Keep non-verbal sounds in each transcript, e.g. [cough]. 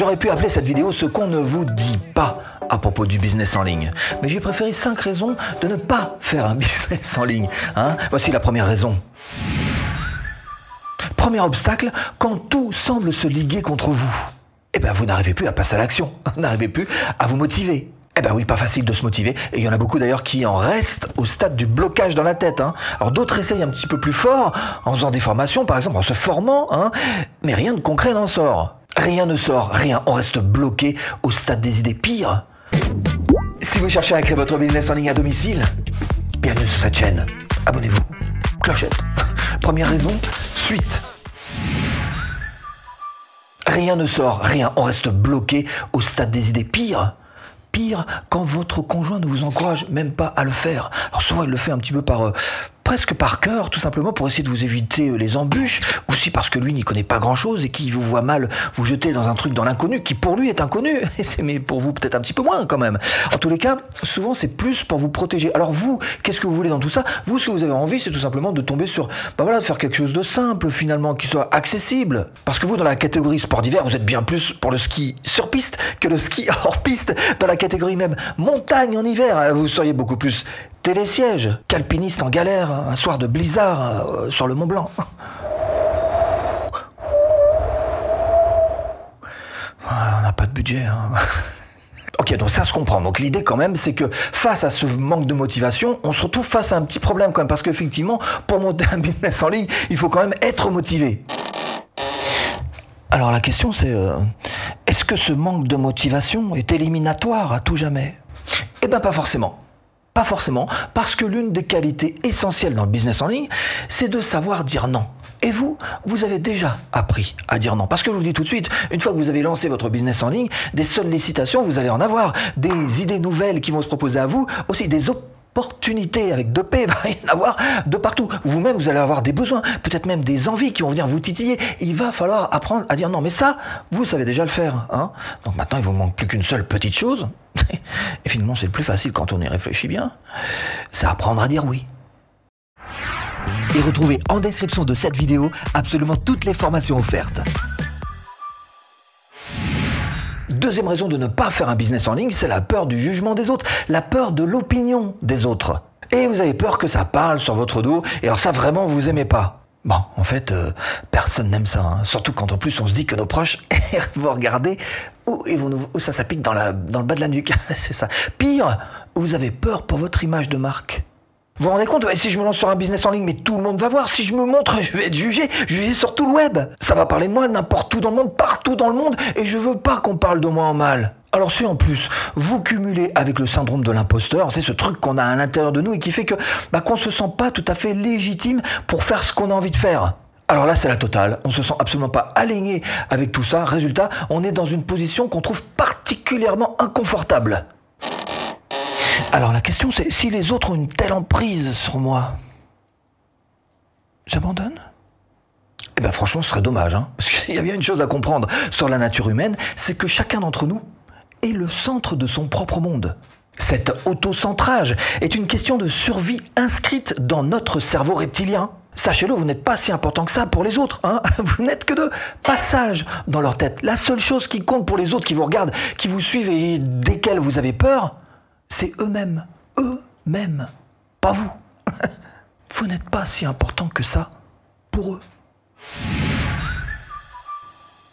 J'aurais pu appeler cette vidéo ce qu'on ne vous dit pas à propos du business en ligne. Mais j'ai préféré 5 raisons de ne pas faire un [laughs] business en ligne. Hein Voici la première raison. Premier obstacle, quand tout semble se liguer contre vous. Eh bien, vous n'arrivez plus à passer à l'action. [laughs] Vous n'arrivez plus à vous motiver. Eh ben oui, pas facile de se motiver. Et il y en a beaucoup d'ailleurs qui en restent au stade du blocage dans la tête. Hein. Alors d'autres essayent un petit peu plus fort, en faisant des formations, par exemple, en se formant, hein. mais rien de concret n'en sort. Rien ne sort, rien. On reste bloqué au stade des idées pires. Si vous cherchez à créer votre business en ligne à domicile, bienvenue sur cette chaîne. Abonnez-vous. Clochette. [laughs] Première raison, suite. Rien ne sort, rien. On reste bloqué au stade des idées pires. Pire, quand votre conjoint ne vous encourage même pas à le faire. Alors souvent il le fait un petit peu par euh, presque par cœur, tout simplement pour essayer de vous éviter euh, les embûches, aussi parce que lui n'y connaît pas grand-chose et qu'il vous voit mal vous jeter dans un truc dans l'inconnu qui pour lui est inconnu, [laughs] mais pour vous peut-être un petit peu moins quand même. En tous les cas, souvent c'est plus pour vous protéger. Alors vous, qu'est-ce que vous voulez dans tout ça? Vous, ce que vous avez envie, c'est tout simplement de tomber sur, bah voilà, de faire quelque chose de simple finalement, qui soit accessible. Parce que vous, dans la catégorie sport d'hiver, vous êtes bien plus pour le ski sur piste que le ski [laughs] hors piste. Dans la catégorie même montagne en hiver, vous seriez beaucoup plus télésiège qu'alpiniste en galère un soir de blizzard euh, sur le Mont Blanc. On n'a pas de budget. Hein. [laughs] Ok, donc ça se comprend. Donc l'idée quand même, c'est que face à ce manque de motivation, on se retrouve face à un petit problème quand même, parce qu'effectivement, pour monter un business en ligne, il faut quand même être motivé. Alors la question c'est, euh, est-ce que ce manque de motivation est éliminatoire à tout jamais? Eh bien pas forcément. Pas forcément, parce que l'une des qualités essentielles dans le business en ligne, c'est de savoir dire non. Et vous, vous avez déjà appris à dire non. Parce que je vous dis tout de suite, une fois que vous avez lancé votre business en ligne, des sollicitations, vous allez en avoir. Des idées nouvelles qui vont se proposer à vous, aussi des opportunités avec deux P, il [laughs] va y en avoir de partout. Vous-même, vous allez avoir des besoins, peut-être même des envies qui vont venir vous titiller. Il va falloir apprendre à dire non. Mais ça, vous savez déjà le faire. Hein Donc maintenant, il vous manque plus qu'une seule petite chose, [laughs] et finalement, c'est le plus facile quand on y réfléchit bien. C'est apprendre à dire oui. Et retrouvez en description de cette vidéo absolument toutes les formations offertes. Deuxième raison de ne pas faire un business en ligne, c'est la peur du jugement des autres, la peur de l'opinion des autres. Et vous avez peur que ça parle sur votre dos, et alors ça vraiment vous aimez pas. Bon, en fait, euh, personne n'aime ça. Hein. Surtout quand en plus on se dit que nos proches [laughs] vont regarder où, ça s'applique dans, dans le bas de la nuque. [laughs] c'est ça. Pire, vous avez peur pour votre image de marque. Vous vous rendez compte Si je me lance sur un business en ligne, mais tout le monde va voir. Si je me montre, je vais être jugé. Jugé sur tout le web. Ça va parler de moi n'importe où dans le monde, partout dans le monde. Et je veux pas qu'on parle de moi en mal. Alors si en plus vous cumulez avec le syndrome de l'imposteur, c'est ce truc qu'on a à l'intérieur de nous et qui fait que bah, qu'on se sent pas tout à fait légitime pour faire ce qu'on a envie de faire. Alors là, c'est la totale. On se sent absolument pas aligné avec tout ça. Résultat, on est dans une position qu'on trouve particulièrement inconfortable. Alors la question, c'est si les autres ont une telle emprise sur moi, j'abandonne? Eh bien franchement, ce serait dommage. Hein Parce qu'il y a bien une chose à comprendre sur la nature humaine, c'est que chacun d'entre nous est le centre de son propre monde. Cet autocentrage est une question de survie inscrite dans notre cerveau reptilien. Sachez-le, vous n'êtes pas si important que ça pour les autres. Hein [laughs] vous n'êtes que de passage dans leur tête. La seule chose qui compte pour les autres qui vous regardent, qui vous suivent et desquels vous avez peur, c'est eux-mêmes. Eux-mêmes. Pas vous. [laughs] vous n'êtes pas si important que ça pour eux.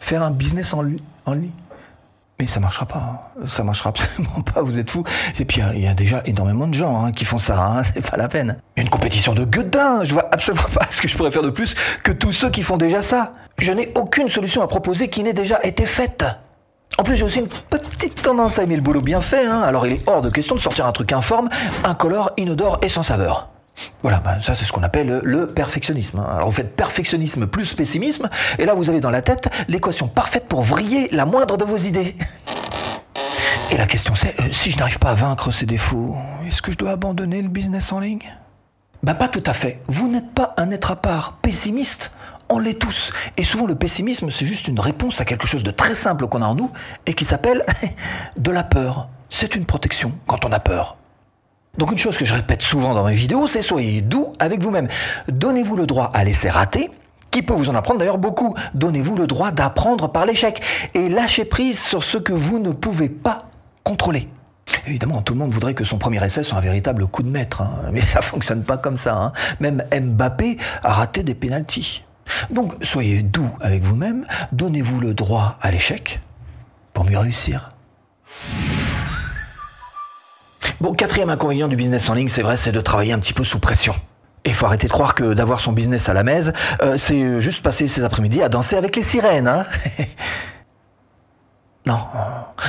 Faire un business en, en ligne mais ça marchera pas. Ça marchera [laughs] absolument pas. Vous êtes fous. Et puis il y, a déjà énormément de gens hein, qui font ça. Hein, [laughs] c'est pas la peine. Y a une compétition de gueudin. Je vois absolument pas ce que je pourrais faire de plus que tous ceux qui font déjà ça. Je n'ai aucune solution à proposer qui n'ait déjà été faite. En plus, j'ai aussi une petite tendance à aimer le boulot bien fait. Hein. Alors il est hors de question de sortir un truc informe, incolore, inodore et sans saveur. Voilà, bah, ça c'est ce qu'on appelle le perfectionnisme. Hein. Alors vous faites perfectionnisme plus pessimisme, et là vous avez dans la tête l'équation parfaite pour vriller la moindre de vos idées. Et la question c'est, euh, si je n'arrive pas à vaincre ces défauts, est-ce que je dois abandonner le business en ligne? Bah pas tout à fait. Vous n'êtes pas un être à part pessimiste. On l'est tous. Et souvent le pessimisme c'est juste une réponse à quelque chose de très simple qu'on a en nous et qui s'appelle [laughs] de la peur. C'est une protection quand on a peur. Donc une chose que je répète souvent dans mes vidéos, c'est soyez doux avec vous-même. Donnez-vous le droit à laisser rater, qui peut vous en apprendre d'ailleurs beaucoup. Donnez-vous le droit d'apprendre par l'échec et lâchez prise sur ce que vous ne pouvez pas contrôler. Évidemment, tout le monde voudrait que son premier essai soit un véritable coup de maître, hein. mais [laughs] ça fonctionne pas comme ça. Hein. Même Mbappé a raté des pénalties. Donc, soyez doux avec vous-même, donnez-vous le droit à l'échec pour mieux réussir. Bon, quatrième inconvénient du business en ligne, c'est vrai, c'est de travailler un petit peu sous pression. Il faut arrêter de croire que d'avoir son business à la messe, euh, c'est juste passer ses après-midi à danser avec les sirènes. Hein [laughs] non,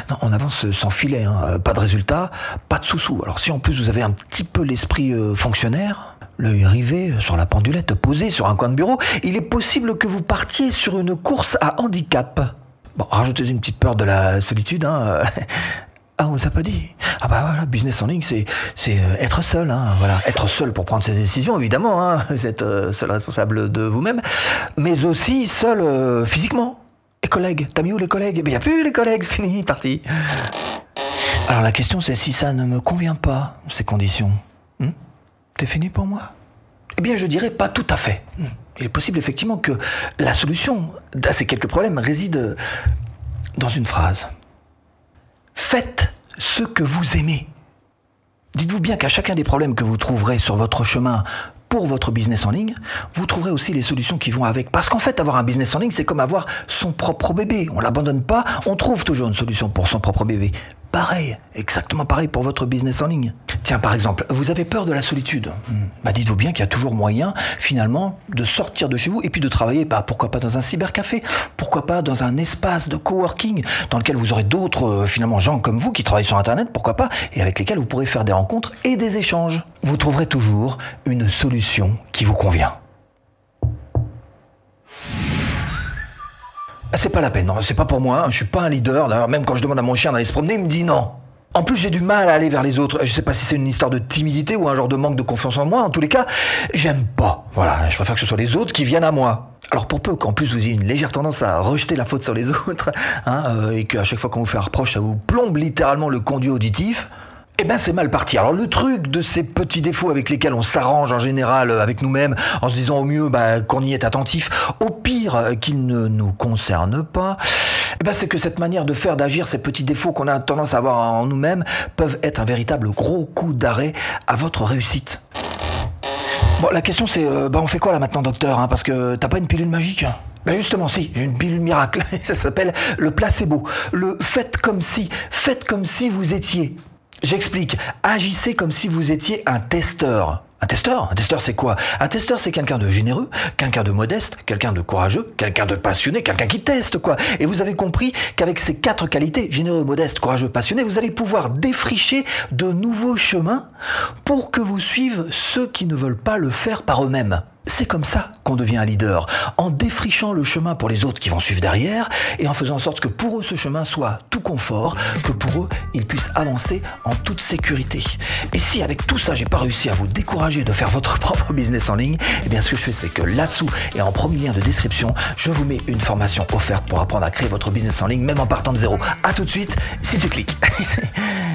non, on avance sans filet, hein. pas de résultat, pas de sous-sous. Alors si en plus vous avez un petit peu l'esprit euh, fonctionnaire, l'œil rivé sur la pendulette posée sur un coin de bureau, il est possible que vous partiez sur une course à handicap. Bon, rajoutez une petite peur de la solitude, hein. [laughs] Ah, on vous a pas dit. Ah bah voilà, business en ligne, c'est c'est euh, être seul, hein, voilà, être seul pour prendre ses décisions, évidemment. Hein, [laughs] vous êtes euh, seul responsable de vous-même, mais aussi seul euh, physiquement. Les collègues, t'as mis où les collègues? Eh bien, y a plus les collègues, c'est fini, parti. Alors la question, c'est si ça ne me convient pas, ces conditions. C'est fini pour moi? Eh bien, je dirais pas tout à fait. Il est possible effectivement que la solution à ces quelques problèmes réside dans une phrase. Faites ce que vous aimez. Dites-vous bien qu'à chacun des problèmes que vous trouverez sur votre chemin pour votre business en ligne, vous trouverez aussi les solutions qui vont avec. Parce qu'en fait, avoir un business en ligne, c'est comme avoir son propre bébé. On l'abandonne pas, on trouve toujours une solution pour son propre bébé. Pareil, exactement pareil pour votre business en ligne. Tiens, par exemple, vous avez peur de la solitude. Hmm. Bah, dites-vous bien qu'il y a toujours moyen, finalement, de sortir de chez vous et puis de travailler, bah, pourquoi pas dans un cybercafé, pourquoi pas dans un espace de coworking dans lequel vous aurez d'autres, euh, finalement, gens comme vous qui travaillent sur Internet, pourquoi pas, et avec lesquels vous pourrez faire des rencontres et des échanges. Vous trouverez toujours une solution qui vous convient. C'est pas la peine, c'est pas pour moi, hein. je suis pas un leader. D'ailleurs, même quand je demande à mon chien d'aller se promener, il me dit non. En plus, j'ai du mal à aller vers les autres. Je sais pas si c'est une histoire de timidité ou un genre de manque de confiance en moi. En tous les cas, j'aime pas. Voilà, je préfère que ce soit les autres qui viennent à moi. Alors pour peu qu'en plus vous ayez une légère tendance à rejeter la faute sur les [laughs] autres, hein, euh, et qu'à chaque fois qu'on vous fait reproche, ça vous plombe littéralement le conduit auditif, eh ben c'est mal parti. Alors le truc de ces petits défauts avec lesquels on s'arrange en général euh, avec nous-mêmes, en se disant au mieux bah, qu'on y est attentif, au pire euh, qu'ils ne nous concernent pas, eh ben c'est que cette manière de faire, d'agir, ces petits défauts qu'on a tendance à avoir en nous-mêmes, peuvent être un véritable gros coup d'arrêt à votre réussite. Bon, la question c'est, euh, bah on fait quoi là maintenant, docteur hein, Parce que t'as pas une pilule magique? Ben justement, si, j'ai une pilule miracle. [laughs] Ça s'appelle le placebo. Le faites comme si, faites comme si vous étiez. J'explique. Agissez comme si vous étiez un testeur. Un testeur? Un testeur, c'est quoi? Un testeur, c'est quelqu'un de généreux, quelqu'un de modeste, quelqu'un de courageux, quelqu'un de passionné, quelqu'un qui teste, quoi. Et vous avez compris qu'avec ces quatre qualités, généreux, modeste, courageux, passionné, vous allez pouvoir défricher de nouveaux chemins pour que vous suivent ceux qui ne veulent pas le faire par eux-mêmes. C'est comme ça qu'on devient un leader, en défrichant le chemin pour les autres qui vont suivre derrière et en faisant en sorte que pour eux ce chemin soit tout confort, que pour eux ils puissent avancer en toute sécurité. Et si avec tout ça j'ai pas réussi à vous décourager de faire votre [laughs] propre business en ligne, eh bien ce que je fais c'est que là-dessous et en premier lien de description, je vous mets une formation offerte pour apprendre à créer votre business en ligne même en partant de zéro. À tout de suite si tu cliques. [laughs]